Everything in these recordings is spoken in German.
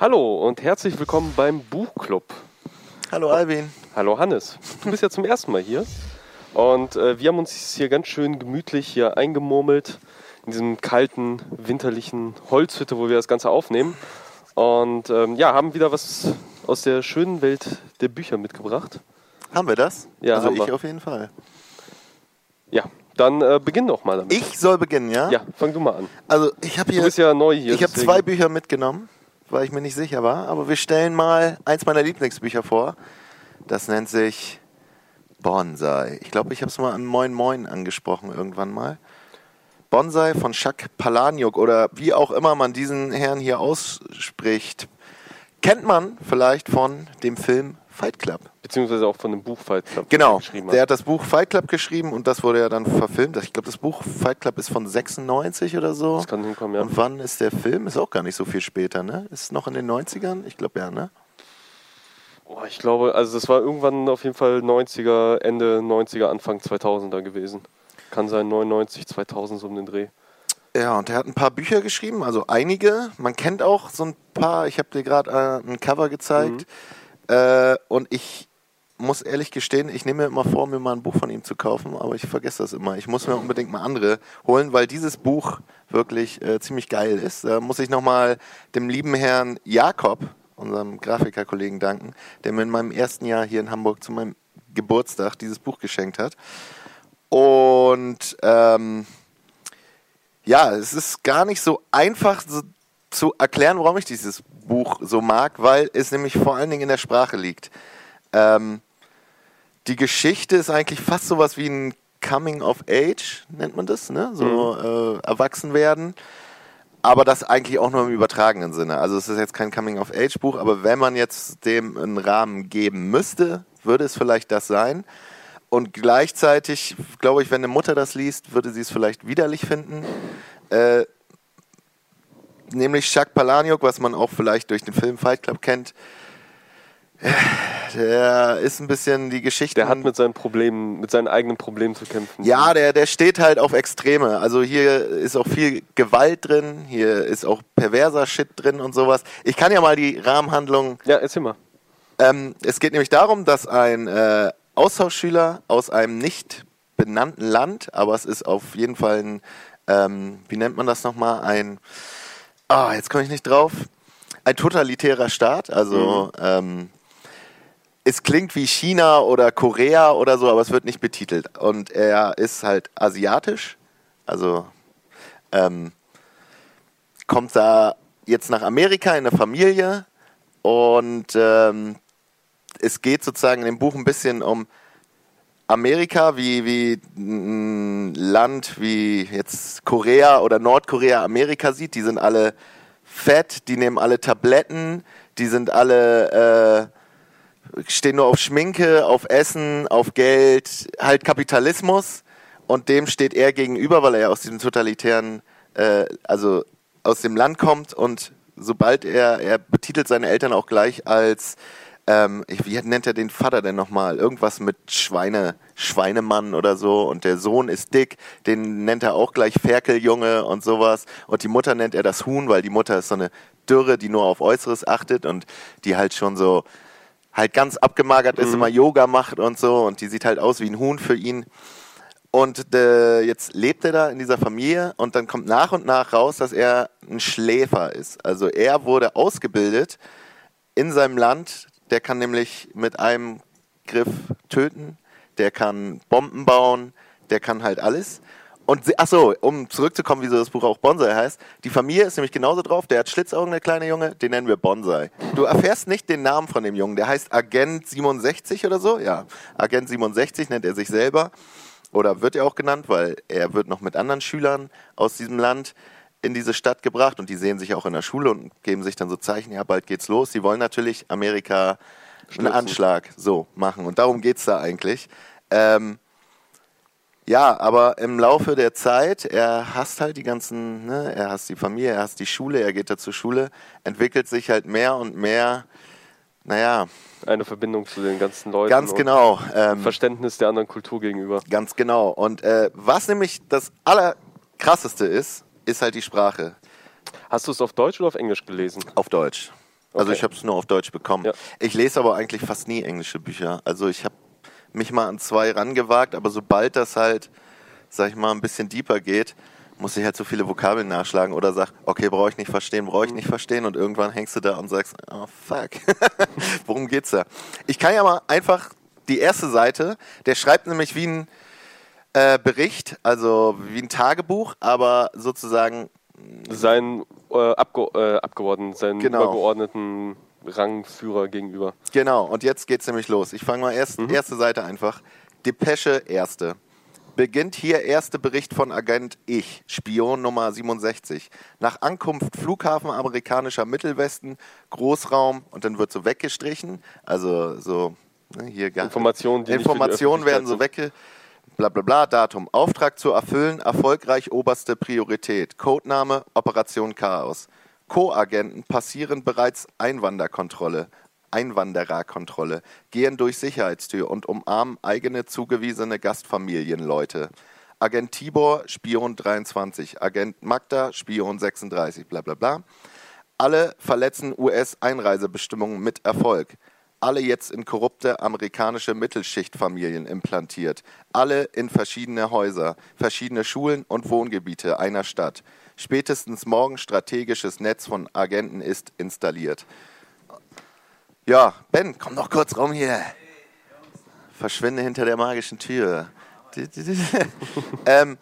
Hallo und herzlich willkommen beim Buchclub. Hallo Albin. Hallo Hannes. Du bist ja zum ersten Mal hier. Und äh, wir haben uns hier ganz schön gemütlich hier eingemurmelt in diesem kalten, winterlichen Holzhütte, wo wir das Ganze aufnehmen. Und ähm, ja, haben wieder was aus der schönen Welt der Bücher mitgebracht. Haben wir das? Ja, also haben ich wir. auf jeden Fall. Ja, dann äh, beginn doch mal damit. Ich soll beginnen, ja? Ja, fang du mal an. Also ich habe Du hier, bist ja neu hier. ich habe deswegen- zwei Bücher mitgenommen, weil ich mir nicht sicher war. Aber wir stellen mal eins meiner Lieblingsbücher vor. Das nennt sich Bonsai. Ich glaube, ich habe es mal an Moin Moin angesprochen irgendwann mal. Bonsai von Jacques Palahniuk oder wie auch immer man diesen Herrn hier ausspricht, kennt man vielleicht von dem Film Fight Club. Beziehungsweise auch von dem Buch Fight Club Genau, geschrieben der hat. hat das Buch Fight Club geschrieben und das wurde ja dann verfilmt. Ich glaube, das Buch Fight Club ist von 96 oder so. Das kann hinkommen, ja. Und wann ist der Film? Ist auch gar nicht so viel später, ne? Ist noch in den 90ern? Ich glaube ja, ne? Oh, ich glaube, also das war irgendwann auf jeden Fall 90er, Ende 90er, Anfang 2000er gewesen. Kann sein 99, 2000 so um den Dreh. Ja, und er hat ein paar Bücher geschrieben, also einige. Man kennt auch so ein paar. Ich habe dir gerade äh, ein Cover gezeigt. Äh, und ich muss ehrlich gestehen, ich nehme mir immer vor, mir mal ein Buch von ihm zu kaufen, aber ich vergesse das immer. Ich muss mir unbedingt mal andere holen, weil dieses Buch wirklich äh, ziemlich geil ist. Da muss ich nochmal dem lieben Herrn Jakob, unserem Grafikerkollegen, danken, der mir in meinem ersten Jahr hier in Hamburg zu meinem Geburtstag dieses Buch geschenkt hat. Und ähm, ja, es ist gar nicht so einfach so zu erklären, warum ich dieses Buch so mag, weil es nämlich vor allen Dingen in der Sprache liegt. Ähm, die Geschichte ist eigentlich fast sowas wie ein Coming of Age, nennt man das, ne? So äh, erwachsen werden. Aber das eigentlich auch nur im übertragenen Sinne. Also es ist jetzt kein Coming of Age Buch, aber wenn man jetzt dem einen Rahmen geben müsste, würde es vielleicht das sein. Und gleichzeitig, glaube ich, wenn eine Mutter das liest, würde sie es vielleicht widerlich finden. Äh, nämlich Jacques Palahniuk, was man auch vielleicht durch den Film Fight Club kennt. Der ist ein bisschen die Geschichte. Der hat mit seinen Problemen, mit seinen eigenen Problemen zu kämpfen. Ja, der, der steht halt auf Extreme. Also hier ist auch viel Gewalt drin, hier ist auch perverser Shit drin und sowas. Ich kann ja mal die Rahmenhandlung Ja, erzähl mal. ähm, es geht nämlich darum, dass ein äh, Austauschschüler aus einem nicht benannten Land, aber es ist auf jeden Fall ein, ähm, wie nennt man das nochmal, ein, ah, jetzt komme ich nicht drauf, ein totalitärer Staat, also ähm, es klingt wie China oder Korea oder so, aber es wird nicht betitelt. Und er ist halt asiatisch, also ähm, kommt da jetzt nach Amerika in eine Familie. Und ähm, es geht sozusagen in dem Buch ein bisschen um Amerika, wie, wie ein Land wie jetzt Korea oder Nordkorea Amerika sieht. Die sind alle fett, die nehmen alle Tabletten, die sind alle, äh, stehen nur auf Schminke, auf Essen, auf Geld, halt Kapitalismus. Und dem steht er gegenüber, weil er ja aus diesem totalitären, äh, also aus dem Land kommt und sobald er, er betitelt seine Eltern auch gleich als, ähm, ich- wie nennt er den Vater denn nochmal? Irgendwas mit Schweine, Schweinemann oder so und der Sohn ist dick, den nennt er auch gleich Ferkeljunge und sowas und die Mutter nennt er das Huhn, weil die Mutter ist so eine Dürre, die nur auf Äußeres achtet und die halt schon so halt ganz abgemagert ist, immer Yoga macht und so und die sieht halt aus wie ein Huhn für ihn. Und äh, jetzt lebt er da in dieser Familie und dann kommt nach und nach raus, dass er ein Schläfer ist. Also er wurde ausgebildet in seinem Land. Der kann nämlich mit einem Griff töten, der kann Bomben bauen, der kann halt alles. Und ach so, um zurückzukommen, wieso das Buch auch Bonsai heißt. Die Familie ist nämlich genauso drauf. Der hat Schlitzaugen, der kleine Junge. Den nennen wir Bonsai. Du erfährst nicht den Namen von dem Jungen. Der heißt Agent 67 oder so. Ja, Agent 67 nennt er sich selber. Oder wird er auch genannt, weil er wird noch mit anderen Schülern aus diesem Land in diese Stadt gebracht und die sehen sich auch in der Schule und geben sich dann so Zeichen, ja, bald geht's los. Sie wollen natürlich Amerika einen Stürzen. Anschlag so machen und darum geht's da eigentlich. Ähm, ja, aber im Laufe der Zeit, er hasst halt die ganzen, ne, er hasst die Familie, er hasst die Schule, er geht da zur Schule, entwickelt sich halt mehr und mehr, naja, Eine Verbindung zu den ganzen Leuten. ganz genau. Ähm, Verständnis der anderen Kultur gegenüber. Ganz genau. Und äh, was nämlich das Allerkrasseste ist, ist halt die Sprache Hast du es auf Deutsch oder auf Englisch gelesen? auf Deutsch. Also Okay. ich habe es nur auf Deutsch bekommen. Ja. Ich lese aber eigentlich fast nie englische Bücher. Also ich habe mich mal an zwei rangewagt, aber sobald das halt, sag ich mal, ein bisschen deeper geht, muss ich halt so viele Vokabeln nachschlagen oder sag, okay, brauche ich nicht verstehen, brauche ich nicht verstehen und irgendwann hängst du da und sagst, oh fuck, worum geht's da? Ich kann ja mal einfach die erste Seite, der schreibt nämlich wie ein äh, Bericht, also wie ein Tagebuch, aber sozusagen Sein äh, Abge äh, Abgeordneten, seinen Genau. übergeordneten Rangführer gegenüber. Genau, und jetzt geht's nämlich los. Ich fange mal erst, erste Seite einfach. Depesche erste. Beginnt hier erste Bericht von Agent Ich, Spion Nummer 67. Nach Ankunft Flughafen amerikanischer Mittelwesten, Großraum und dann wird so weggestrichen. Also so ne, hier Informationen, die Informationen werden so wegge bla bla bla, Datum. Auftrag zu erfüllen, erfolgreich oberste Priorität. Codename Operation Chaos. Co-Agenten passieren bereits Einwanderkontrolle. Einwandererkontrolle, gehen durch Sicherheitstür und umarmen eigene zugewiesene Gastfamilienleute. Agent Tibor, Spion 23, Agent Magda, Spion 36, bla bla bla. Alle verletzen US-Einreisebestimmungen mit Erfolg. Alle jetzt in korrupte amerikanische Mittelschichtfamilien implantiert. Alle in verschiedene Häuser, verschiedene Schulen und Wohngebiete einer Stadt. Spätestens morgen strategisches Netz von Agenten ist installiert. Ja, Ben, komm noch kurz rum hier. Verschwinde hinter der magischen Tür. ähm,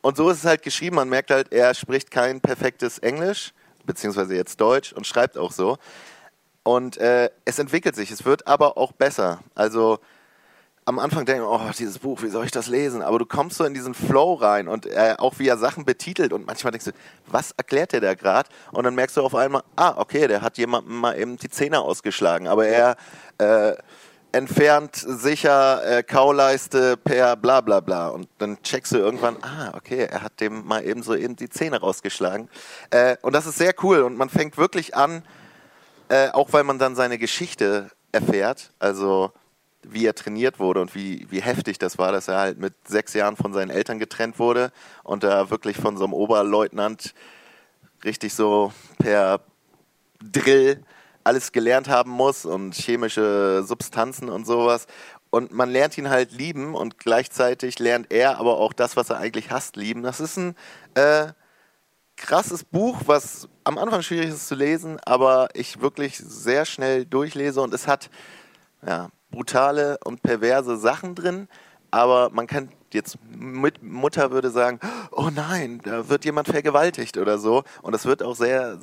und so ist es halt geschrieben. Man merkt halt, er spricht kein perfektes Englisch, beziehungsweise jetzt Deutsch und schreibt auch so. Und äh, es entwickelt sich. Es wird aber auch besser. Also am Anfang denke ich, oh, dieses Buch, wie soll ich das lesen? Aber du kommst so in diesen Flow rein und äh, auch wie er Sachen betitelt und manchmal denkst du, was erklärt der da gerade? Und dann merkst du auf einmal, ah, okay, der hat jemandem mal eben die Zähne ausgeschlagen, aber er äh, entfernt sicher äh, Kauleiste per bla bla bla und dann checkst du irgendwann, ah, okay, er hat dem mal eben so eben die Zähne rausgeschlagen. Äh, und das ist sehr cool und man fängt wirklich an, äh, auch weil man dann seine Geschichte erfährt, also wie er trainiert wurde und wie, wie heftig das war, dass er halt mit sechs Jahren von seinen Eltern getrennt wurde und da wirklich von so einem Oberleutnant richtig so per Drill alles gelernt haben muss und chemische Substanzen und sowas. Und man lernt ihn halt lieben und gleichzeitig lernt er aber auch das, was er eigentlich hasst, lieben. Das ist ein äh, krasses Buch, was am Anfang schwierig ist zu lesen, aber ich wirklich sehr schnell durchlese und es hat ja, brutale und perverse Sachen drin, aber man kann jetzt mit Mutter würde sagen, oh nein, da wird jemand vergewaltigt oder so und das wird auch sehr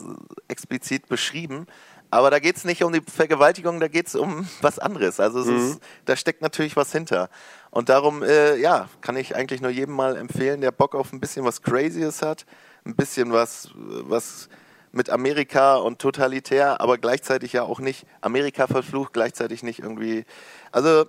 explizit beschrieben. Aber da geht es nicht um die Vergewaltigung, da geht es um was anderes. Also es ist, da steckt natürlich was hinter. Und darum, äh, ja, kann ich eigentlich nur jedem mal empfehlen, der Bock auf ein bisschen was Crazyes hat, ein bisschen was, was mit Amerika und totalitär, aber gleichzeitig ja auch nicht Amerika verflucht, gleichzeitig nicht irgendwie. Also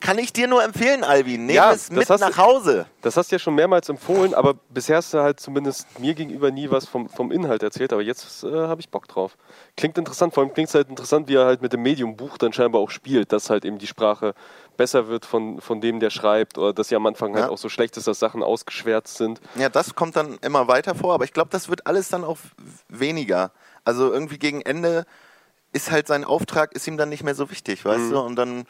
kann ich dir nur empfehlen, Alvin. Nimm Ja, es mit hast nach Hause. Das hast du ja schon mehrmals empfohlen, aber bisher hast du halt zumindest mir gegenüber nie was vom, vom Inhalt erzählt. Aber jetzt äh, habe ich Bock drauf. Klingt interessant, vor allem klingt es halt interessant, wie er halt mit dem Medium-Buch dann scheinbar auch spielt, dass halt eben die Sprache besser wird von, von dem, der schreibt, oder dass sie am Anfang halt Ja. auch so schlecht ist, dass Sachen ausgeschwärzt sind. Ja, das kommt dann immer weiter vor, aber ich glaube, das wird alles dann auch weniger. Also irgendwie gegen Ende ist halt sein Auftrag, ist ihm dann nicht mehr so wichtig, weißt Mhm. du? Und dann,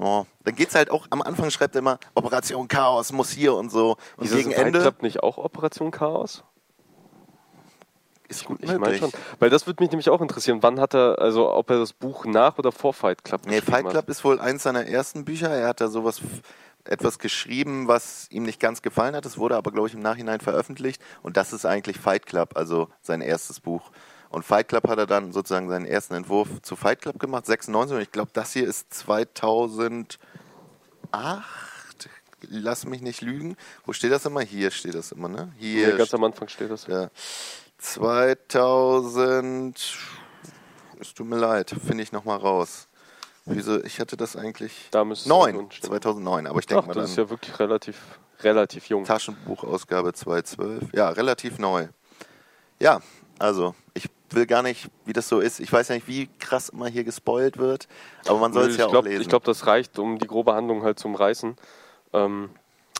oh, dann geht's halt auch, am Anfang schreibt er immer, Operation Chaos muss hier und so. Und Ist gegen Fight Ende Club nicht auch Operation Chaos? ist gut Ich meine schon. Weil das würde mich nämlich auch interessieren. Wann hat er, also ob er das Buch nach oder vor Fight Club Nee, geschrieben Fight hat? Club ist wohl eins seiner ersten Bücher. Er hat da sowas etwas geschrieben, was ihm nicht ganz gefallen hat. Es wurde aber, glaube ich, im Nachhinein veröffentlicht. Und das ist eigentlich Fight Club, also sein erstes Buch. Und Fight Club hat er dann sozusagen seinen ersten Entwurf zu Fight Club gemacht, 96. Und ich glaube, das hier ist 2008. Lass mich nicht lügen. Wo steht das immer? Hier steht das immer, ne? Hier. Nee, ganz am Anfang steht das. Ja. 2000. Es tut mir leid, finde ich nochmal raus. Wieso? Ich hatte das eigentlich. Da müsste es 9, irgendwo stehen. 2009, aber ich denke Ach, mal das dann. ist ja wirklich relativ, relativ jung. Taschenbuchausgabe 2012. Ja, relativ neu. Ja, also, ich will gar nicht, wie das so ist. Ich weiß ja nicht, wie krass immer hier gespoilt wird, aber man soll es ja auch glaube, lesen. ich glaub, das reicht, um die grobe Handlung halt zu umreißen. Ähm,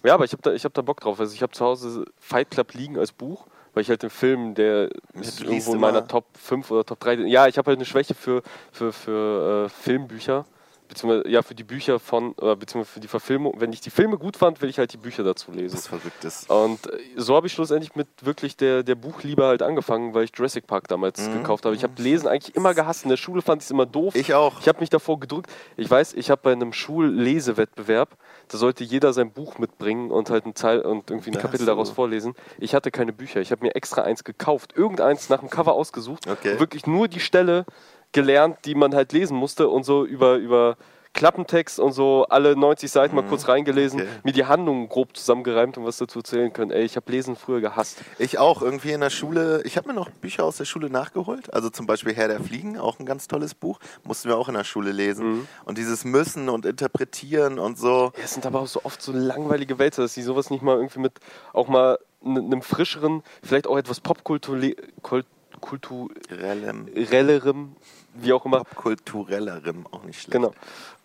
ja, aber ich habe da, ich hab da Bock drauf. Also ich habe zu Hause Fight Club liegen als Buch. weil ich halt den Film, der ist irgendwo in meiner Top 5 oder Top 3. Ja, ich habe halt eine Schwäche für, für, für äh, Filmbücher. Beziehungsweise ja, für die Bücher von, oder beziehungsweise für die Verfilmung. Wenn ich die Filme gut fand, will ich halt die Bücher dazu lesen. Das verrückt ist. Und äh, so habe ich schlussendlich mit wirklich der, der Buchliebe halt angefangen, weil ich Jurassic Park damals Mhm. gekauft habe. Ich habe Lesen eigentlich immer gehasst. In der Schule fand ich es immer doof. Ich auch. Ich habe mich davor gedrückt. Ich weiß, ich habe bei einem Schullesewettbewerb, da sollte jeder sein Buch mitbringen und halt ein Teil und irgendwie ein Ach Kapitel so. daraus vorlesen. Ich hatte keine Bücher. Ich habe mir extra eins gekauft, irgendeins nach dem Cover ausgesucht, Okay. wirklich nur die Stelle gelernt, die man halt lesen musste und so über über Klappentext und so alle 90 Seiten mal kurz reingelesen, Mhm. okay. mir die Handlungen grob zusammengereimt und was dazu erzählen können. Ey, ich habe Lesen früher gehasst. Ich auch. Irgendwie in der Schule. Ich habe mir noch Bücher aus der Schule nachgeholt. Also zum Beispiel Herr der Fliegen, auch ein ganz tolles Buch. Mussten wir auch in der Schule lesen. Mhm. Und dieses Müssen und Interpretieren und so. Ja, es sind aber auch so oft so langweilige Wälzer, dass sie sowas nicht mal irgendwie mit auch mal einem frischeren, vielleicht auch etwas popkulturellerem, Relem, wie auch immer, kulturellerem, auch nicht schlecht. genau,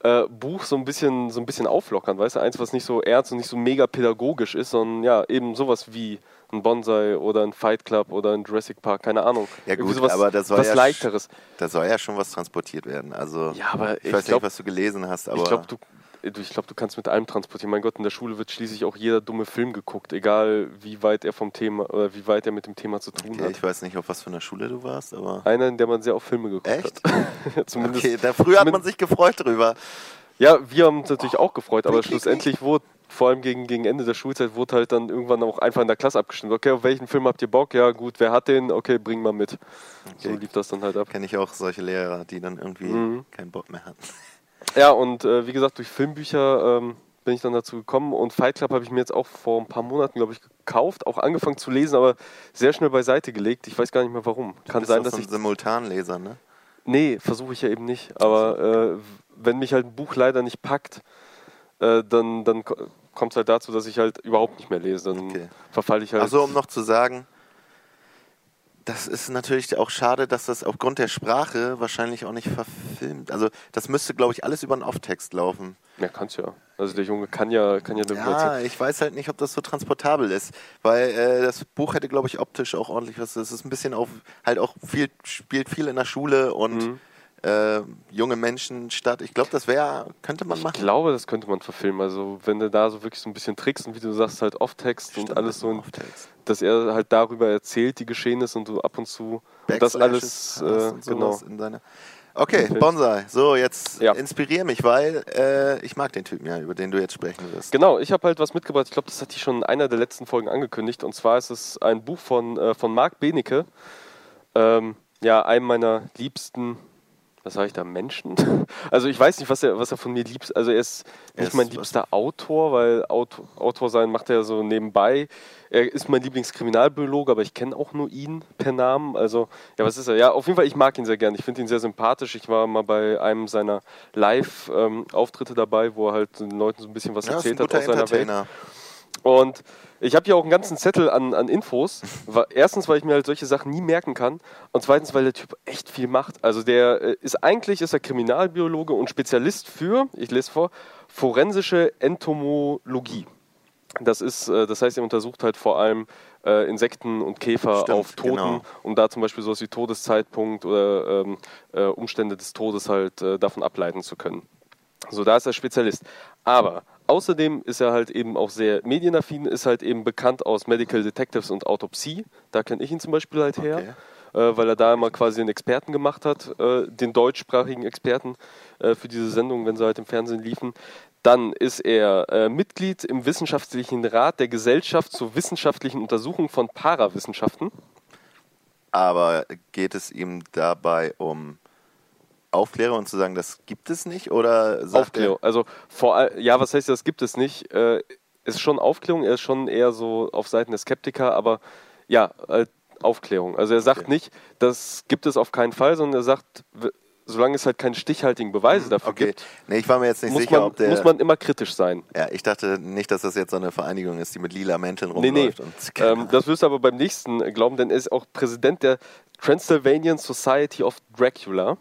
äh, Buch so ein bisschen so ein bisschen auflockern, weißt du, eins, was nicht so ernst und nicht so mega pädagogisch ist, sondern ja, eben sowas wie ein Bonsai oder ein Fight Club oder ein Jurassic Park, keine Ahnung. Ja gut, sowas, aber das soll was ja leichteres. Da soll ja schon was transportiert werden. Also Ja, aber ich, ich weiß glaub- nicht, was du gelesen hast, aber Ich glaube, du- ich glaub, du kannst mit allem transportieren. Mein Gott, in der Schule wird schließlich auch jeder dumme Film geguckt, egal wie weit er vom Thema oder wie weit er mit dem Thema zu tun okay, hat. ich weiß nicht, auf was für einer Schule du warst, aber Einer, in der man sehr auf Filme geguckt Echt? hat. Zumindest. okay, da früher hat man sich gefreut drüber. Ja, wir haben uns natürlich auch gefreut, aber schlussendlich wurde, vor allem gegen, gegen Ende der Schulzeit, wurde halt dann irgendwann auch einfach in der Klasse abgestimmt. Okay, auf welchen Film habt ihr Bock? Ja, gut, wer hat den? Okay, bring mal mit. So Okay. lief das dann halt ab. Kenne ich auch solche Lehrer, die dann irgendwie Mhm. keinen Bock mehr hatten. Ja, und äh, wie gesagt, durch Filmbücher ähm, bin ich dann dazu gekommen und Fight Club habe ich mir jetzt auch vor ein paar Monaten, glaube ich, gekauft, auch angefangen zu lesen, aber sehr schnell beiseite gelegt. Ich weiß gar nicht mehr warum. Kann bist sein, dass so ich ein Simultanleser, ne? Nee, versuche ich ja eben nicht. Aber äh, wenn mich halt ein Buch leider nicht packt, äh, dann, dann kommt es halt dazu, dass ich halt überhaupt nicht mehr lese. Dann Okay. verfalle ich halt. Also um noch zu sagen, das ist natürlich auch schade, dass das aufgrund der Sprache wahrscheinlich auch nicht verfilmt. Also das müsste, glaube ich, alles über einen Off-Text laufen. ja, kann's ja. Also der Junge kann ja, kann ja Ja, ich weiß halt nicht, ob das so transportabel ist, weil äh, das Buch hätte, glaube ich, optisch auch ordentlich was. Es ist ein bisschen auf, halt auch viel, spielt viel in der Schule und Mhm. Äh, junge Menschen statt. Ich glaube, das wäre, könnte man Ich machen. glaube, das könnte man verfilmen. Also wenn du da so wirklich so ein bisschen trickst und wie du sagst, halt Off-Text und alles so, dass er halt darüber erzählt, die Geschehnisse und du ab und zu und das alles, äh, und genau. in seiner. Okay. Bonsai. So, jetzt Ja. inspirier mich, weil äh, ich mag den Typen ja, über den du jetzt sprechen wirst. Genau, ich habe halt was mitgebracht. Ich glaube, das hatte ich schon in einer der letzten Folgen angekündigt. Und zwar ist es ein Buch von, äh, von Marc Benecke. Ähm, ja, einem meiner liebsten, was sage ich da, Menschen? Also ich weiß nicht, was er, was er von mir liebt. Also er ist Er nicht ist mein liebster Autor, weil Autor, Autor sein macht er so nebenbei. Er ist mein Lieblingskriminalbiologe, aber ich kenne auch nur ihn per Namen. Also, ja, was ist er? Ja, auf jeden Fall, ich mag ihn sehr gern. Ich finde ihn sehr sympathisch. Ich war mal bei einem seiner Live-Auftritte dabei, wo er halt den Leuten so ein bisschen was Ja, ist ein erzählt hat aus seiner Welt. Und ich habe hier auch einen ganzen Zettel an, an Infos. Erstens, weil ich mir halt solche Sachen nie merken kann. Und zweitens, weil der Typ echt viel macht. Also der äh, ist eigentlich ist er Kriminalbiologe und Spezialist für, ich lese vor, forensische Entomologie. Das ist, äh, das heißt, er untersucht halt vor allem äh, Insekten und Käfer Stimmt, auf Toten, genau. um da zum Beispiel sowas wie Todeszeitpunkt oder ähm, äh, Umstände des Todes halt äh, davon ableiten zu können. So, da ist er Spezialist. Aber außerdem ist er halt eben auch sehr medienaffin, ist halt eben bekannt aus Medical Detectives und Autopsie. Da kenne ich ihn zum Beispiel halt her, äh, weil er da immer quasi einen Experten gemacht hat, äh, den deutschsprachigen Experten äh, für diese Sendung, wenn sie halt im Fernsehen liefen. Dann ist er Mitglied im Wissenschaftlichen Rat der Gesellschaft zur wissenschaftlichen Untersuchung von Parawissenschaften. Aber geht es ihm dabei um Aufklärung und zu sagen, das gibt es nicht? Oder Aufklärung. Also vor ja, was heißt das gibt es nicht? Äh, ist schon Aufklärung, er ist schon eher so auf Seiten der Skeptiker, aber ja, äh, Aufklärung. Also er sagt Okay. nicht, das gibt es auf keinen Fall, sondern er sagt, solange es halt keine stichhaltigen Beweise dafür er, okay. gibt, Nee, ich war mir jetzt nicht sicher, man, ob der. muss man immer kritisch sein. ja, ich dachte nicht, dass das jetzt so eine Vereinigung ist, die mit lila Mänteln Nee, nee. rumläuft. Und Ähm, das wirst du aber beim nächsten glauben, denn er ist auch Präsident der Transylvanian Society of Dracula.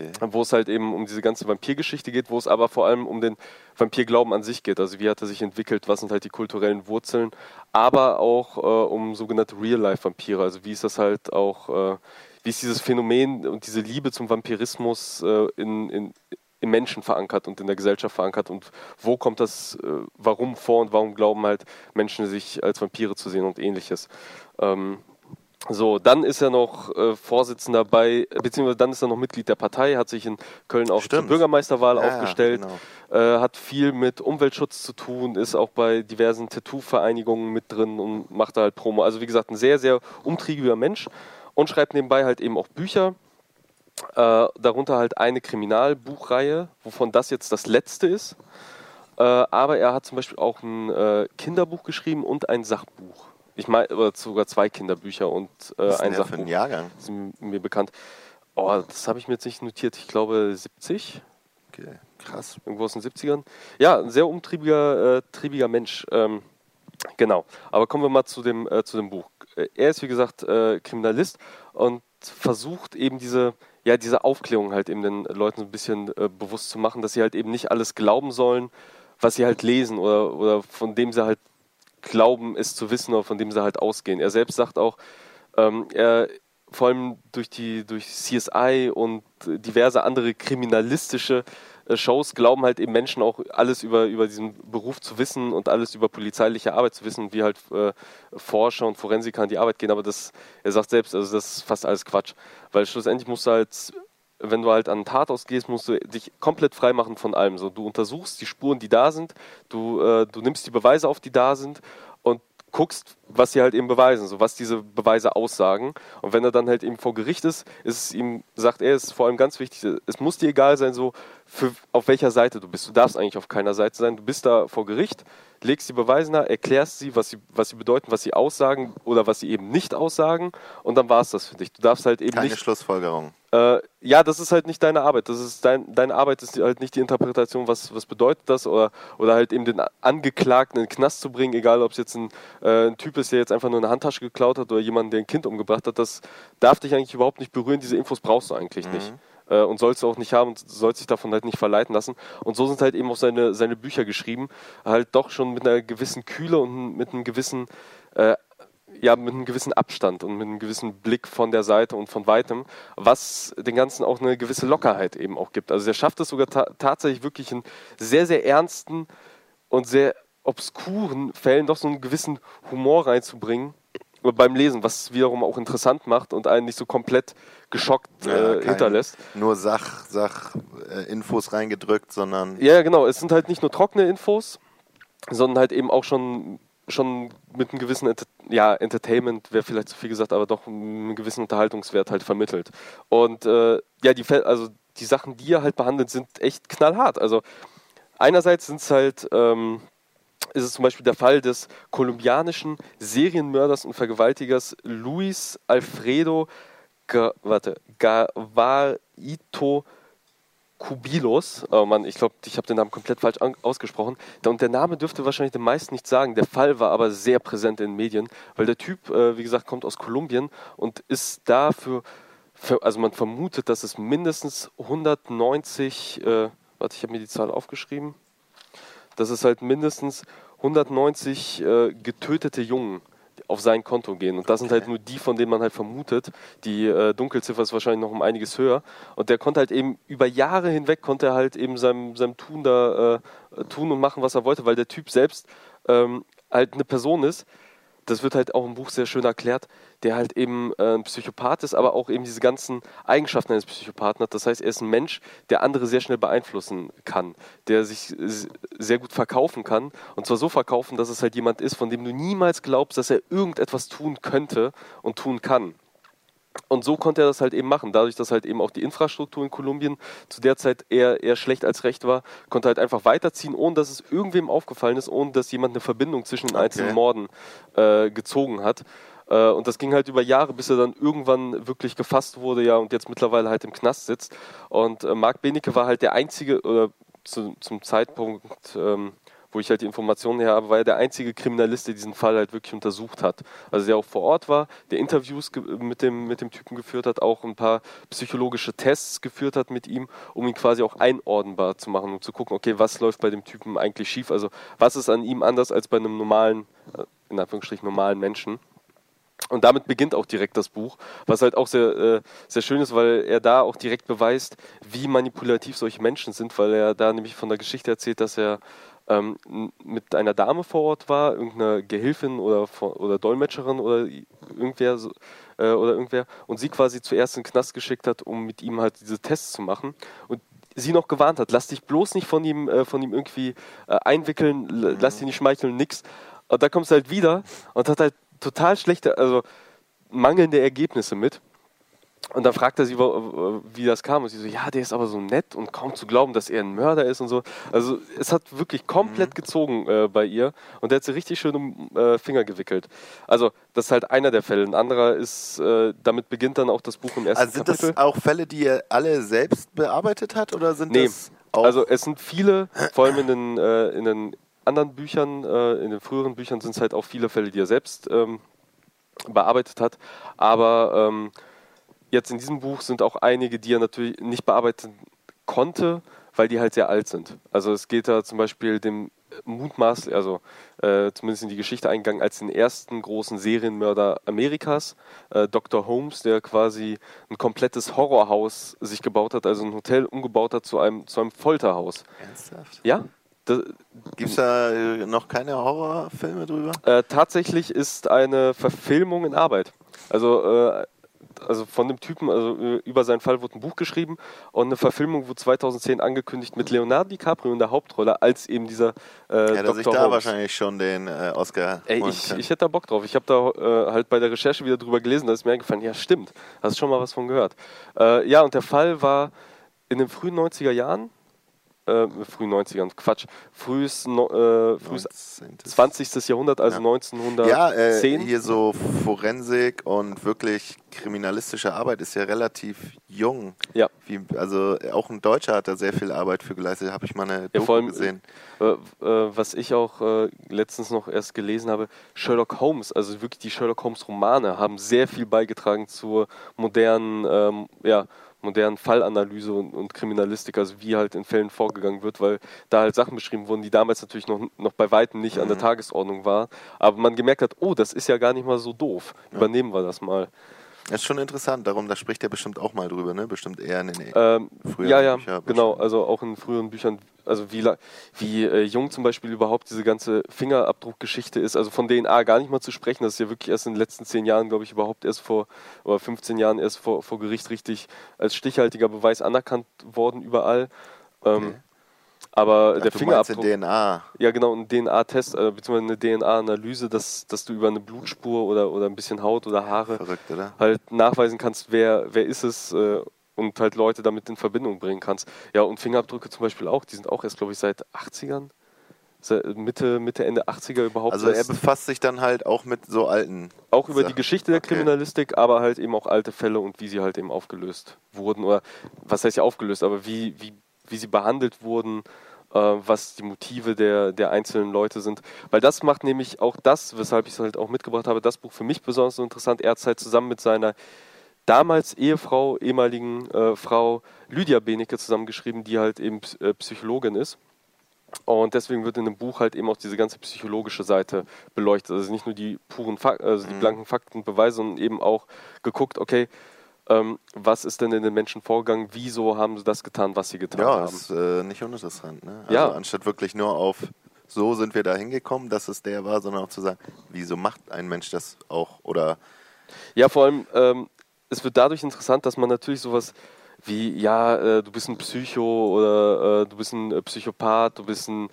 Okay. wo es halt eben um diese ganze Vampirgeschichte geht, wo es aber vor allem um den Vampirglauben an sich geht. Also wie hat er sich entwickelt, was sind halt die kulturellen Wurzeln, aber auch äh, um sogenannte Real-Life-Vampire. Also wie ist das halt auch, äh, wie ist dieses Phänomen und diese Liebe zum Vampirismus äh, in, in, im Menschen verankert und in der Gesellschaft verankert und wo kommt das, äh, warum vor und warum glauben halt Menschen sich als Vampire zu sehen und ähnliches. Ähm, so, dann ist er noch äh, Vorsitzender bei, beziehungsweise dann ist er noch Mitglied der Partei, hat sich in Köln auch zur Stimmt. Bürgermeisterwahl Ja, aufgestellt, genau. äh, hat viel mit Umweltschutz zu tun, ist auch bei diversen Tattoo-Vereinigungen mit drin und macht da halt Promo. Also wie gesagt, ein sehr, sehr umtriebiger Mensch und schreibt nebenbei halt eben auch Bücher. Äh, darunter halt eine Kriminalbuchreihe, wovon das jetzt das letzte ist. Äh, aber er hat zum Beispiel auch ein äh, Kinderbuch geschrieben und ein Sachbuch. Ich meine, oder sogar zwei Kinderbücher und äh, Was ein der für Sachbuch. ein Jahrgang? sind mir bekannt. Oh, das habe ich mir jetzt nicht notiert. Ich glaube 70, Okay, krass. irgendwo aus den 70ern. Ja, ein sehr umtriebiger äh, triebiger Mensch. Ähm, genau. Aber kommen wir mal zu dem, äh, zu dem Buch. Äh, Er ist, wie gesagt, äh, Kriminalist und versucht eben diese, ja, diese Aufklärung halt eben den Leuten so ein bisschen äh, bewusst zu machen, dass sie halt eben nicht alles glauben sollen, was sie halt lesen oder, oder von dem sie halt glauben, es zu wissen oder von dem sie halt ausgehen. Er selbst sagt auch, ähm, er vor allem durch die durch CSI und diverse andere kriminalistische äh, Shows glauben halt eben Menschen auch alles über, über diesen Beruf zu wissen und alles über polizeiliche Arbeit zu wissen, wie halt äh, Forscher und Forensiker an die Arbeit gehen. Aber das, er sagt selbst, also das ist fast alles Quatsch. Weil schlussendlich musst du halt, wenn du halt an einen Tatort gehst, musst du dich komplett frei machen von allem. So, du untersuchst die Spuren, die da sind, du, äh, du nimmst die Beweise auf, die da sind und guckst, was sie halt eben beweisen, so was diese Beweise aussagen. Und wenn er dann halt eben vor Gericht ist, ist es ihm, sagt er, ist vor allem ganz wichtig, es muss dir egal sein, so für, auf welcher Seite du bist. Du darfst eigentlich auf keiner Seite sein. Du bist da vor Gericht, legst die Beweise nach, erklärst sie, was sie, was sie bedeuten, was sie aussagen oder was sie eben nicht aussagen und dann war es das für dich. Du darfst halt eben Keine nicht Schlussfolgerung. äh, ja, das ist halt nicht deine Arbeit. Das ist dein, deine Arbeit ist halt nicht die Interpretation, was, was bedeutet das oder, oder halt eben den Angeklagten in den Knast zu bringen, egal ob es jetzt ein, äh, ein Typ ist, der jetzt einfach nur eine Handtasche geklaut hat oder jemand, der ein Kind umgebracht hat. Das darf dich eigentlich überhaupt nicht berühren. Diese Infos brauchst du eigentlich nicht. Äh, und sollst du auch nicht haben und sollst dich davon halt nicht verleiten lassen. Und so sind halt eben auch seine, seine Bücher geschrieben. Halt doch schon mit einer gewissen Kühle und mit einem gewissen äh, ja, mit einem gewissen Abstand und mit einem gewissen Blick von der Seite und von weitem, was den Ganzen auch eine gewisse Lockerheit eben auch gibt. Also er schafft es sogar ta tatsächlich wirklich in sehr, sehr ernsten und sehr obskuren Fällen doch so einen gewissen Humor reinzubringen äh, beim Lesen, was wiederum auch interessant macht und einen nicht so komplett geschockt Ja, äh, keine- hinterlässt. Nur Sach, Sach äh, Infos reingedrückt, sondern Ja, ja, genau. Es sind halt nicht nur trockene Infos, sondern halt eben auch schon, schon mit einem gewissen Enter ja, Entertainment, wäre vielleicht zu viel gesagt, aber doch einen gewissen Unterhaltungswert halt vermittelt. Und äh, ja, die, also die Sachen, die er halt behandelt, sind echt knallhart. Also einerseits sind es halt, ähm, ist es zum Beispiel der Fall des kolumbianischen Serienmörders und Vergewaltigers Luis Alfredo Gavarito Kubilos. Oh Mann, ich glaube, ich habe den Namen komplett falsch ausgesprochen. Und der Name dürfte wahrscheinlich den meisten nicht sagen. Der Fall war aber sehr präsent in den Medien, weil der Typ, äh, wie gesagt, kommt aus Kolumbien und ist dafür, für, also man vermutet, dass es mindestens 190, äh, warte, ich habe mir die Zahl aufgeschrieben, dass es halt mindestens 190 äh, getötete Jungen auf sein Konto gehen. Und das sind halt nur die, von denen man halt vermutet. Die äh, Dunkelziffer ist wahrscheinlich noch um einiges höher. Und der konnte halt eben über Jahre hinweg, konnte er halt eben seinem, seinem Tun da äh, tun und machen, was er wollte, weil der Typ selbst ähm, halt eine Person ist, das wird halt auch im Buch sehr schön erklärt, der halt eben äh, ein Psychopath ist, aber auch eben diese ganzen Eigenschaften eines Psychopathen hat. Das heißt, er ist ein Mensch, der andere sehr schnell beeinflussen kann, der sich sehr gut verkaufen kann. Und zwar so verkaufen, dass es halt jemand ist, von dem du niemals glaubst, dass er irgendetwas tun könnte und tun kann. Und so konnte er das halt eben machen. Dadurch, dass halt eben auch die Infrastruktur in Kolumbien zu der Zeit eher, eher schlecht als recht war, konnte er halt einfach weiterziehen, ohne dass es irgendwem aufgefallen ist, ohne dass jemand eine Verbindung zwischen den einzelnen Morden äh, gezogen hat. Äh, und das ging halt über Jahre, bis er dann irgendwann wirklich gefasst wurde, ja, und jetzt mittlerweile halt im Knast sitzt. Und äh, Marc Benecke war halt der einzige, oder zu, zum Zeitpunkt, ähm, wo ich halt die Informationen her habe, war er der einzige Kriminalist, der diesen Fall halt wirklich untersucht hat. Also der auch vor Ort war, der Interviews mit dem, mit dem Typen geführt hat, auch ein paar psychologische Tests geführt hat mit ihm, um ihn quasi auch einordnbar zu machen und zu gucken, okay, was läuft bei dem Typen eigentlich schief? Also was ist an ihm anders als bei einem normalen, äh, in Anführungsstrichen normalen Menschen? Und damit beginnt auch direkt das Buch, was halt auch sehr, äh, sehr schön ist, weil er da auch direkt beweist, wie manipulativ solche Menschen sind, weil er da nämlich von der Geschichte erzählt, dass er ähm, mit einer Dame vor Ort war, irgendeiner Gehilfin oder, oder Dolmetscherin oder irgendwer, äh, oder irgendwer und sie quasi zuerst in den Knast geschickt hat, um mit ihm halt diese Tests zu machen. Und sie noch gewarnt hat, lass dich bloß nicht von ihm, äh, von ihm irgendwie äh, einwickeln, lass dich nicht schmeicheln, nix. Und da kommst du halt wieder und hat halt total schlechte, also mangelnde Ergebnisse mit. Und dann fragt er sie, wie das kam. Und sie so, ja, der ist aber so nett und kaum zu glauben, dass er ein Mörder ist und so. Also es hat wirklich komplett mhm. gezogen äh, bei ihr. Und der hat sie richtig schön um äh, Finger gewickelt. Also das ist halt einer der Fälle. Ein anderer ist, äh, damit beginnt dann auch das Buch im ersten also sind Kapitel. das auch Fälle, die er alle selbst bearbeitet hat? Oder sind nee. das auch also es sind viele, vor allem in den, äh, in den anderen Büchern, äh, in den früheren Büchern sind es halt auch viele Fälle, die er selbst ähm, bearbeitet hat. Aber ähm, jetzt in diesem Buch sind auch einige, die er natürlich nicht bearbeiten konnte, weil die halt sehr alt sind. Also es geht da zum Beispiel dem mutmaßlich, also äh, zumindest in die Geschichte eingegangen, als den ersten großen Serienmörder Amerikas, äh, Dr. Holmes, der quasi ein komplettes Horrorhaus sich gebaut hat, also ein Hotel umgebaut hat zu einem, zu einem Folterhaus. Ernsthaft? Ja, Gibt es da äh, noch keine Horrorfilme drüber? Äh, tatsächlich ist eine Verfilmung in Arbeit. Also, äh, also von dem Typen, also äh, über seinen Fall wurde ein Buch geschrieben und eine Verfilmung wurde 2010 angekündigt mit Leonardo DiCaprio in der Hauptrolle als eben dieser äh, ja, Dr. sich da Holmes. wahrscheinlich schon den äh, Oscar Ey, ich, ich hätte da Bock drauf. Ich habe da äh, halt bei der Recherche wieder drüber gelesen, da ist mir eingefallen, ja stimmt, hast schon mal was von gehört. Äh, ja, und der Fall war in den frühen 90er Jahren, äh, frühen 90ern, Quatsch, frühes, äh, frühes 20. Jahrhundert, also ja. 1910. Ja, äh, hier so Forensik und wirklich kriminalistische Arbeit ist ja relativ jung. Ja. Wie, also auch ein Deutscher hat da sehr viel Arbeit für geleistet, habe ich mal eine ja, Doku allem, gesehen. Äh, äh, was ich auch äh, letztens noch erst gelesen habe, Sherlock Holmes, also wirklich die Sherlock Holmes Romane haben sehr viel beigetragen zur modernen, ähm, ja, modernen Fallanalyse und, und, Kriminalistik, also wie halt in Fällen vorgegangen wird, weil da halt Sachen beschrieben wurden, die damals natürlich noch, noch bei Weitem nicht mhm. an der mhm. Tagesordnung waren. Aber man gemerkt hat, oh, das ist ja gar nicht mal so doof. Übernehmen wir das mal. Das ist schon interessant, darum, da spricht er bestimmt auch mal drüber, ne? Bestimmt eher in den ähm, früheren ja, ja, Büchern. Genau, also auch in früheren Büchern, also wie, wie äh, jung zum Beispiel überhaupt diese ganze Fingerabdruckgeschichte ist, also von DNA gar nicht mal zu sprechen, das ist ja wirklich erst in den letzten zehn Jahren, glaube ich, überhaupt erst vor, oder 15 Jahren erst vor, vor Gericht richtig als stichhaltiger Beweis anerkannt worden überall. Ähm, okay. Aber Ach, der Fingerabdruck. DNA. Ja, genau, ein DNA-Test, äh, beziehungsweise eine DNA-Analyse, dass, dass du über eine Blutspur oder, oder ein bisschen Haut oder Haare Verrückt, oder? halt nachweisen kannst, wer, wer ist es äh, und halt Leute damit in Verbindung bringen kannst. Ja, und Fingerabdrücke zum Beispiel auch, die sind auch erst, glaube ich, seit 80ern. Mitte, Mitte, Ende 80er überhaupt. Also er befasst sich dann halt auch mit so alten. Auch über Sachen. die Geschichte der okay. Kriminalistik, aber halt eben auch alte Fälle und wie sie halt eben aufgelöst wurden. Oder was heißt ja aufgelöst, aber wie, wie wie sie behandelt wurden, äh, was die Motive der, der einzelnen Leute sind. Weil das macht nämlich auch das, weshalb ich es halt auch mitgebracht habe, das Buch für mich besonders interessant. Er hat es halt zusammen mit seiner damals Ehefrau, ehemaligen äh, Frau Lydia Benecke zusammengeschrieben, die halt eben äh, Psychologin ist. Und deswegen wird in dem Buch halt eben auch diese ganze psychologische Seite beleuchtet. Also nicht nur die puren Fak also die mhm. blanken Fakten, Beweise, sondern eben auch geguckt, okay, ähm, was ist denn in den Menschen vorgegangen? Wieso haben sie das getan, was sie getan ja, haben? Ja, ist äh, nicht uninteressant. Ne? Also ja. Anstatt wirklich nur auf, so sind wir da hingekommen, dass es der war, sondern auch zu sagen, wieso macht ein Mensch das auch? Oder ja, vor allem, ähm, es wird dadurch interessant, dass man natürlich sowas wie, ja, äh, du bist ein Psycho oder äh, du bist ein äh, Psychopath, du bist ein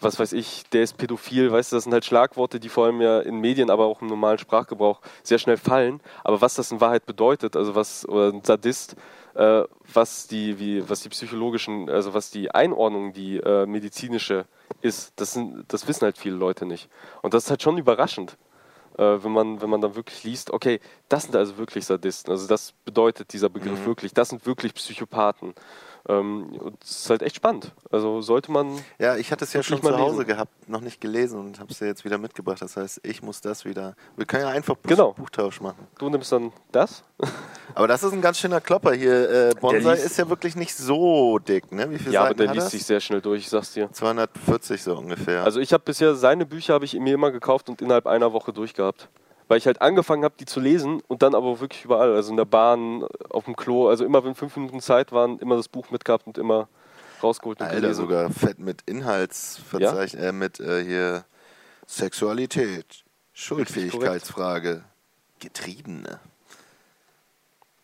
was weiß ich, der ist pädophil, weißt du, das sind halt Schlagworte, die vor allem ja in Medien, aber auch im normalen Sprachgebrauch sehr schnell fallen. Aber was das in Wahrheit bedeutet, also was, oder ein Sadist, äh, was die, wie, was die psychologischen, also was die Einordnung, die äh, medizinische ist, das, sind, das wissen halt viele Leute nicht. Und das ist halt schon überraschend, äh, wenn, man, wenn man dann wirklich liest, okay, das sind also wirklich Sadisten, also das bedeutet dieser Begriff mhm. wirklich, das sind wirklich Psychopathen. Ähm, es ist halt echt spannend. Also sollte man. Ja, ich hatte es ja schon mal zu Hause lesen. gehabt, noch nicht gelesen und habe es ja jetzt wieder mitgebracht. Das heißt, ich muss das wieder. Wir können ja einfach Genau. Buchtausch machen. Du nimmst dann das. Aber das ist ein ganz schöner Klopper hier. Äh, Bonsai ist ja wirklich nicht so dick, ne? Wie viele ja, aber Seiten der hat liest das? sich sehr schnell durch, ich sag's dir. 240 so ungefähr. Also ich habe bisher seine Bücher habe ich mir immer gekauft und innerhalb einer Woche durchgehabt. Weil ich halt angefangen habe, die zu lesen und dann aber wirklich überall, also in der Bahn, auf dem Klo, also immer wenn fünf Minuten Zeit waren, immer das Buch mitgehabt und immer rausgeholt und Alter, gelesen. sogar fett mit Inhaltsverzeichnis, äh, mit äh, hier Sexualität, Schuldfähigkeitsfrage, Getriebene.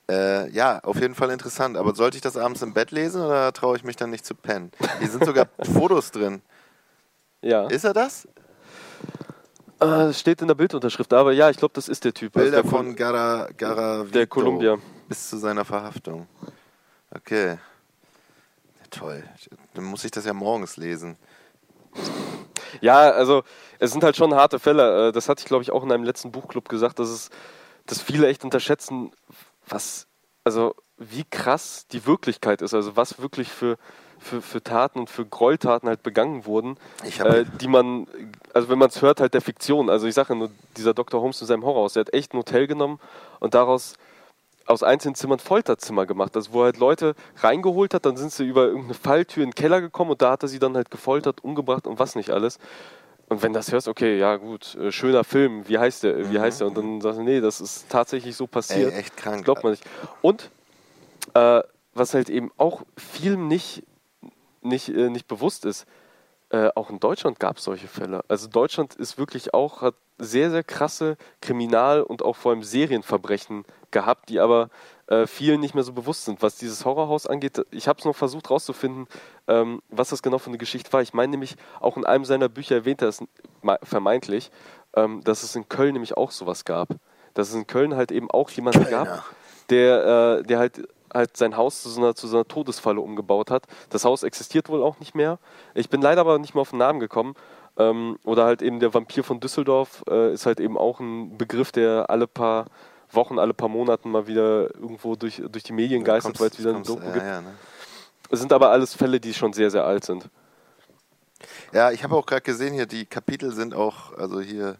Äh, ja, auf jeden Fall interessant. Aber sollte ich das abends im Bett lesen oder traue ich mich dann nicht zu pennen? Hier sind sogar Fotos drin. Ja, Ist er das? Äh, das steht in der Bildunterschrift, aber ja, ich glaube, das ist der Typ. Also Bilder der von Gara, Garavito der Columbia. bis zu seiner Verhaftung. Okay. Ja, toll. Dann muss ich das ja morgens lesen. Ja, also es sind halt schon harte Fälle. Äh, Das hatte ich, glaube ich, auch in einem letzten Buchclub gesagt, dass es, dass viele echt unterschätzen, was, also wie krass die Wirklichkeit ist, also was wirklich für, für, für Taten und für Gräueltaten halt begangen wurden, äh, die man, also wenn man es hört, halt der Fiktion. Also ich sage ja nur, dieser Dr. Holmes in seinem Horrorhaus, der hat echt ein Hotel genommen und daraus aus einzelnen Zimmern Folterzimmer gemacht. Also wo er halt Leute reingeholt hat, dann sind sie über irgendeine Falltür in den Keller gekommen und da hat er sie dann halt gefoltert, umgebracht und was nicht alles. Und wenn das hörst, okay, ja gut, äh, schöner Film, wie heißt der, wie heißt der? Und dann sagst du, nee, das ist tatsächlich so Ey, passiert. echt krank. Glaubt man nicht. Und äh, was halt eben auch vielen nicht, nicht, äh, nicht bewusst ist, äh, auch in Deutschland gab es solche Fälle. Also Deutschland ist wirklich auch, hat sehr, sehr krasse Kriminal- und auch vor allem Serienverbrechen gehabt, die aber äh, vielen nicht mehr so bewusst sind. Was dieses Horrorhaus angeht, ich habe es noch versucht rauszufinden, ähm, was das genau für eine Geschichte war. Ich meine nämlich, auch in einem seiner Bücher erwähnt er es vermeintlich, ähm, dass es in Köln nämlich auch sowas gab. Dass es in Köln halt eben auch jemanden Kölner. gab, der, äh, der halt, halt sein Haus zu so, einer, zu so einer Todesfalle umgebaut hat. Das Haus existiert wohl auch nicht mehr. Ich bin leider aber nicht mehr auf den Namen gekommen. Ähm, oder halt eben der Vampir von Düsseldorf äh, ist halt eben auch ein Begriff, der alle paar Wochen, alle paar Monaten mal wieder irgendwo durch, durch die Medien geistert, weil es wieder eine Doku ja, gibt. Ja, ne? Es sind aber alles Fälle, die schon sehr, sehr alt sind. ja, ich habe auch gerade gesehen hier, die Kapitel sind auch, also hier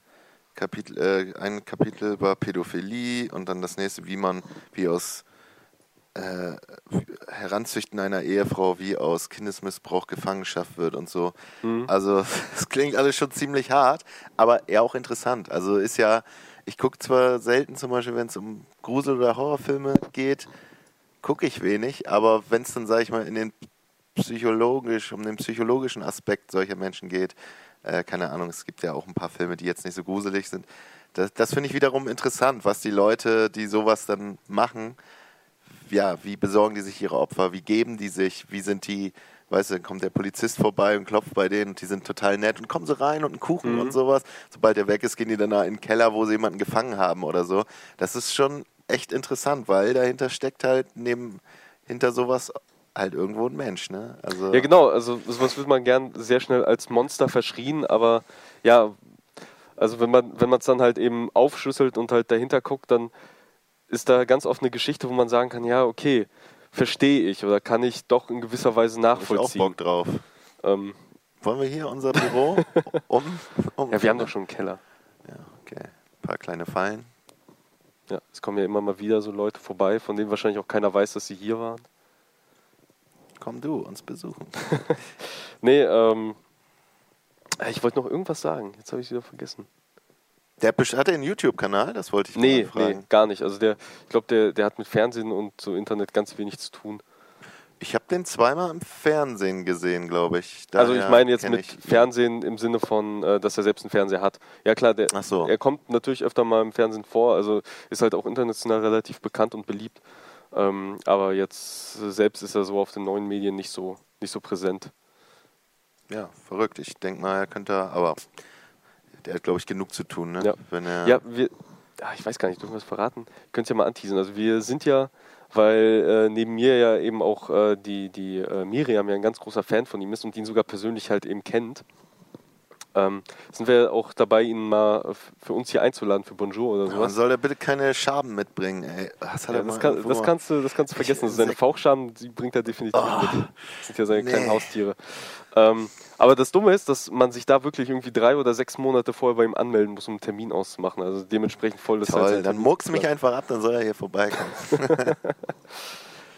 Kapitel, äh, ein Kapitel war Pädophilie und dann das nächste, wie man, wie aus äh, Heranzüchten einer Ehefrau, wie aus Kindesmissbrauch Gefangenschaft wird und so. Also es klingt alles schon ziemlich hart, aber eher auch interessant. Also ist ja, ich gucke zwar selten zum Beispiel, wenn es um Grusel- oder Horrorfilme geht, gucke ich wenig, aber wenn es dann, sage ich mal, in den psychologisch, um den psychologischen Aspekt solcher Menschen geht, äh, keine Ahnung, es gibt ja auch ein paar Filme, die jetzt nicht so gruselig sind. Das, das finde ich wiederum interessant, was die Leute, die sowas dann machen, ja, wie besorgen die sich ihre Opfer, wie geben die sich, wie sind die, weißt du, dann kommt der Polizist vorbei und klopft bei denen und die sind total nett und kommen so rein und einen Kuchen Mhm. und sowas. Sobald der weg ist, gehen die dann da in den Keller, wo sie jemanden gefangen haben oder so. Das ist schon echt interessant, weil dahinter steckt halt neben, hinter sowas halt irgendwo ein Mensch, ne? Also, Ja, genau. Also sowas wird man gern sehr schnell als Monster verschrien, aber ja, also wenn man wenn man es dann halt eben aufschlüsselt und halt dahinter guckt, dann ist da ganz oft eine Geschichte, wo man sagen kann, ja, okay, verstehe ich oder kann ich doch in gewisser Weise hab ich auch nachvollziehen. Bock drauf. Ähm, Wollen wir hier unser Büro um, um ja, wir haben doch schon einen Keller. Ja, okay. Ein paar kleine Fallen. Ja, es kommen ja immer mal wieder so Leute vorbei, von denen wahrscheinlich auch keiner weiß, dass sie hier waren. Komm du uns besuchen. Nee, ähm, ich wollte noch irgendwas sagen. Jetzt habe ich es wieder vergessen. Der hat er einen YouTube-Kanal? Das wollte ich Nee, mal fragen. nee, gar nicht. Also der, ich glaube, der, der hat mit Fernsehen und so Internet ganz wenig zu tun. Ich habe den zweimal im Fernsehen gesehen, glaube ich. also ich Daher meine jetzt mit ich- Fernsehen im Sinne von, äh, dass er selbst einen Fernseher hat. Ja klar, der, so. er kommt natürlich öfter mal im Fernsehen vor, also ist halt auch international relativ bekannt und beliebt. Ähm, aber jetzt selbst ist er so auf den neuen Medien nicht so, nicht so präsent. Ja, verrückt. Ich denke mal, er könnte, aber der hat, glaube ich, genug zu tun, ne? Ja. Wenn er, Ja, wir, ah, ich weiß gar nicht, dürfen wir das verraten? Könnt ihr mal anteasen. Also wir sind ja, weil äh, neben mir ja eben auch äh, die, die äh, Miriam ja ein ganz großer Fan von ihm ist und ihn sogar persönlich halt eben kennt. Ähm, sind wir auch dabei, ihn mal für uns hier einzuladen für Bonjour oder sowas. soll er bitte keine Schaben mitbringen, ey. Was hat Ja, er das, kann, das, kannst du, das kannst du vergessen. Also seine Fauchschaben, die bringt er definitiv mit. Das sind ja seine kleinen nee. Haustiere. Ähm, aber das Dumme ist, dass man sich da wirklich irgendwie drei oder sechs Monate vorher bei ihm anmelden muss, um einen Termin auszumachen. Also dementsprechend voll das Toll, dann murks mich einfach ab, dann soll er hier vorbeikommen.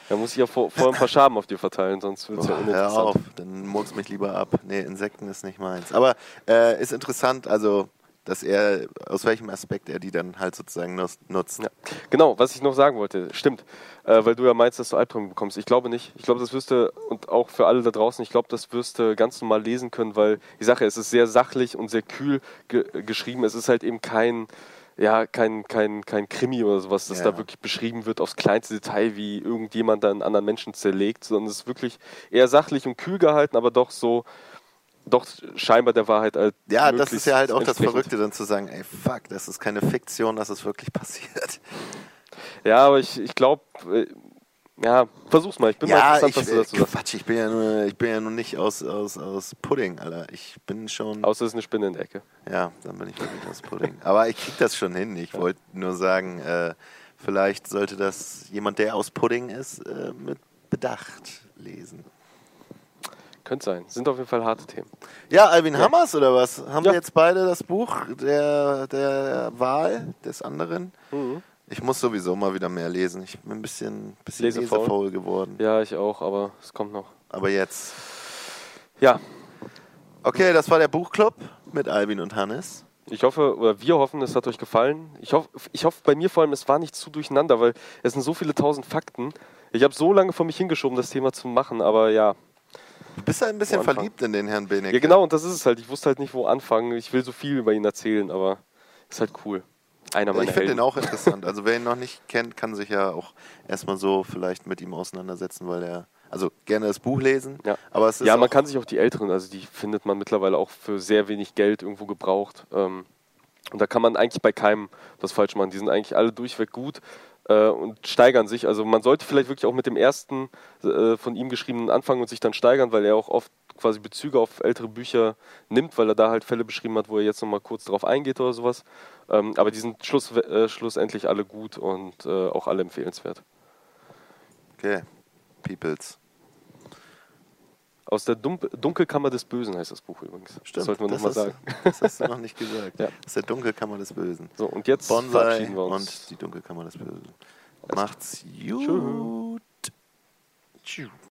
Da muss ich ja vor, vorher ein paar Schaben auf dir verteilen, sonst wird es ja Boah, hör uninteressant. auf, dann murks mich lieber ab. Nee, Insekten ist nicht meins. Aber äh, ist interessant, also, dass er, aus welchem Aspekt er die dann halt sozusagen nutzt. Ja. Genau, was ich noch sagen wollte, stimmt, äh, weil du ja meinst, dass du Albträume bekommst. Ich glaube nicht. Ich glaube, das wirst du, und auch für alle da draußen, ich glaube, das wirst du ganz normal lesen können, weil sage, ja, es ist sehr sachlich und sehr kühl ge geschrieben. Es ist halt eben kein, ja, kein, kein, kein Krimi oder sowas, das Ja. da wirklich beschrieben wird aufs kleinste Detail, wie irgendjemand da einen anderen Menschen zerlegt, sondern es ist wirklich eher sachlich und kühl gehalten, aber doch so, doch scheinbar der Wahrheit halt Ja, das ist ja halt auch das. Verrückte, dann zu sagen, ey, fuck, das ist keine Fiktion, das ist wirklich passiert. Ja, aber ich, ich glaube, äh, ja, versuch's mal. Ich bin mal ja, interessant, ich, was du äh, dazu sagst. Quatsch, ich bin ja nur, ich bin ja nur nicht aus, aus, aus Pudding, Alter. Ich bin schon, Außer es ist eine Spinne in der Ecke. ja, dann bin ich wirklich aus Pudding. Aber ich krieg das schon hin. Ich wollte nur sagen, äh, vielleicht sollte das jemand, der aus Pudding ist, äh, mit Bedacht lesen. Könnte sein. Sind auf jeden Fall harte Themen. Ja, Alvin Hammers oder was? Haben Ja. wir jetzt beide das Buch der, der Wahl des anderen? Mhm. Ich muss sowieso mal wieder mehr lesen. Ich bin ein bisschen, bisschen Lesefaul. lesefaul geworden. Ja, ich auch, aber es kommt noch. Aber jetzt. Ja, Okay, das war der Buchclub mit Alvin und Hannes. ich hoffe, oder wir hoffen, es hat euch gefallen. Ich hoffe, ich hoffe bei mir vor allem, es war nicht zu durcheinander, weil es sind so viele tausend Fakten. Ich habe so lange vor mich hingeschoben, das Thema zu machen, aber ja. Du bist ja ein bisschen verliebt in den Herrn Benecke. Ja, genau, und das ist es halt. Ich wusste halt nicht, wo anfangen. Ich will so viel über ihn erzählen, aber ist halt cool. Einer meiner Ich finde den auch interessant. Also wer ihn noch nicht kennt, kann sich ja auch erstmal so vielleicht mit ihm auseinandersetzen, weil er, also gerne das Buch lesen, Ja. aber es ist Ja, man kann sich auch die älteren, also die findet man mittlerweile auch für sehr wenig Geld irgendwo gebraucht. Ähm, und da kann man eigentlich bei keinem was falsch machen. Die sind eigentlich alle durchweg gut äh, und steigern sich. Also man sollte vielleicht wirklich auch mit dem ersten äh, von ihm geschriebenen anfangen und sich dann steigern, weil er auch oft quasi Bezüge auf ältere Bücher nimmt, weil er da halt Fälle beschrieben hat, wo er jetzt nochmal kurz drauf eingeht oder sowas. Ähm, aber die sind schluss, äh, schlussendlich alle gut und äh, auch alle empfehlenswert. Okay, Peoples. Aus der Dun Dunkelkammer des Bösen heißt das Buch übrigens. das Stimmt, sollten wir das, nochmal sagen. das hast du noch nicht gesagt. Ja. Das ist der Dunkelkammer des Bösen. So, und jetzt Bonsai verabschieden wir uns. und die Dunkelkammer des Bösen. Macht's gut. Tschüss.